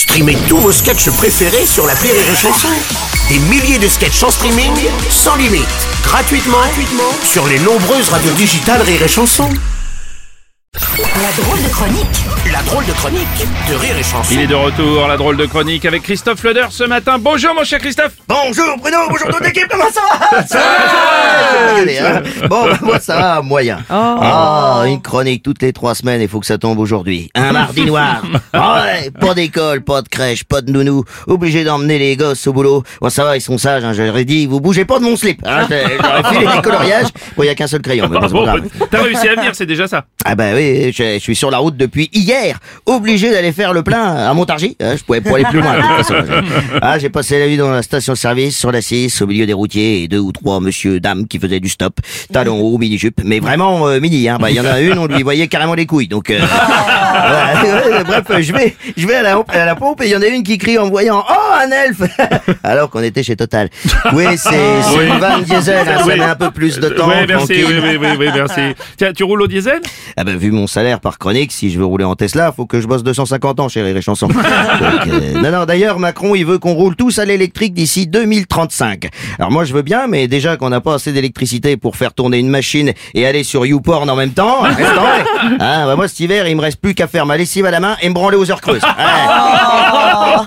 Streamez tous vos sketchs préférés sur la Rire et Chanson. Des milliers de sketchs en streaming, sans limite, gratuitement, gratuitement sur les nombreuses radios digitales Rire et Chanson. La drôle de chronique La drôle de chronique de Rire et Chanson. Il est de retour, la drôle de chronique avec Christophe Leder ce matin. Bonjour mon cher Christophe Bonjour Bruno, bonjour toute l'équipe, comment ça va? Ça va hein. Bon, bah, moi ça va, moyen. Ah, une chronique toutes les trois semaines, il faut que ça tombe aujourd'hui. Un mardi noir. Ouais, pas d'école, pas de crèche, pas de nounou. Obligé d'emmener les gosses au boulot. Bon, ça va, ils sont sages, hein, j'aurais dit, vous bougez pas de mon slip. Hein, j'aurais filé des coloriages. Bon, il y a qu'un seul crayon, mais bon, c'est pas Bon, grave. T'as réussi à venir, c'est déjà ça. Ah bah oui, je, je suis sur la route depuis hier, obligé d'aller faire le plein à Montargis. hein, je pouvais pas aller plus loin. de toute façon. Ah, j'ai passé la nuit dans la station-service sur la 6, au milieu des routiers et deux ou trois monsieur, dames qui faisaient du stop, talons hauts, mini-jupe, mais vraiment euh, mini. Hein. Bah, il y en a une, on lui voyait carrément les couilles. Donc, euh, voilà. bref, je vais, je vais à la, à la pompe et il y en a une qui crie en voyant, oh un elfe, alors qu'on était chez Total. Oui, c'est Oui. une vanne diesel, hein, ça met un peu plus de temps. Oui, merci, tranquille. oui, oui, oui, oui, merci. Tiens, tu roules au diesel? Ah ben, vu mon salaire par chronique, si je veux rouler en Tesla, faut que je bosse 250 ans chez et Chanson. Donc, euh, non, non, d'ailleurs, Macron, il veut qu'on roule tous à l'électrique d'ici 2035. Alors moi, je veux bien, mais déjà qu'on n'a pas assez d'électricité pour faire tourner une machine et aller sur YouPorn en même temps, restons vrai. Hein, bah, moi, cet hiver, il me reste plus qu'à faire ma lessive à la main et me branler aux heures creuses. Ouais.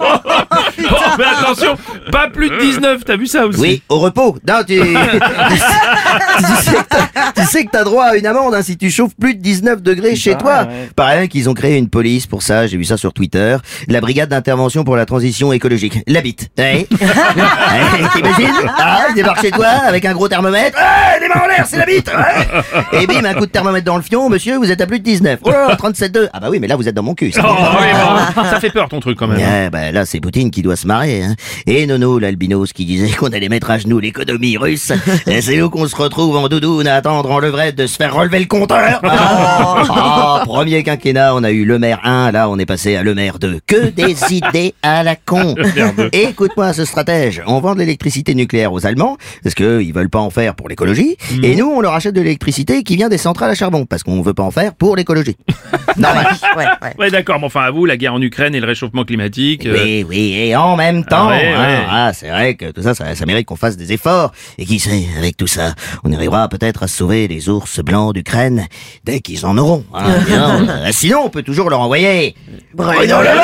Bon, mais attention, pas plus de 19, t'as vu ça aussi Oui, au repos. Non, tu, tu, sais que t'as- tu sais que t'as droit à une amende hein, si tu chauffes plus de 19 degrés chez toi. Pareil qu'ils ont créé une police pour ça, j'ai vu ça sur Twitter. La brigade d'intervention pour la transition écologique. La bite. Ouais. Ouais, T'imagines Ah, je débarque chez toi avec un gros thermomètre. Ouais, les mains en l'air, c'est la bite. Ouais. Et bim, un coup de thermomètre dans le fion, monsieur, vous êtes à plus de 19. Oh, 37,2. Ah bah oui, mais là, vous êtes dans mon cul. ça. Oh, oui, bon, ça fait peur ton truc quand même. hein. Ah, bah là, c'est Poutine qui doit se marrer. Hein. Et Nono, l'albinos, qui disait qu'on allait mettre à genoux l'économie russe. Et c'est nous qu'on se retrouve en doudoune à attendre en levrette de se faire relever le compteur. Ah, Ah, premier quinquennat, on a eu le maire 1, là on est passé à le maire 2. Que des idées à la con. Écoute-moi ce stratège, on vend de l'électricité nucléaire aux Allemands, parce qu'eux, ils veulent pas en faire pour l'écologie. Et nous, on leur achète de l'électricité qui vient des centrales à charbon, parce qu'on veut pas en faire pour l'écologie. Normal. Ouais, ouais. Ouais, d'accord, mais enfin, à vous, la guerre en Ukraine et le réchauffement climatique. euh, Oui, oui, et en même temps, Ah ouais, hein, ouais. ah, c'est vrai que tout ça, ça, ça mérite qu'on fasse des efforts. Et qui sait, avec tout ça, on arrivera peut-être à sauver les ours blancs d'Ukraine dès qu'ils en auront. hein, bien. Euh, sinon, on peut toujours leur envoyer Bruno Le Maire Arrête-toi, toi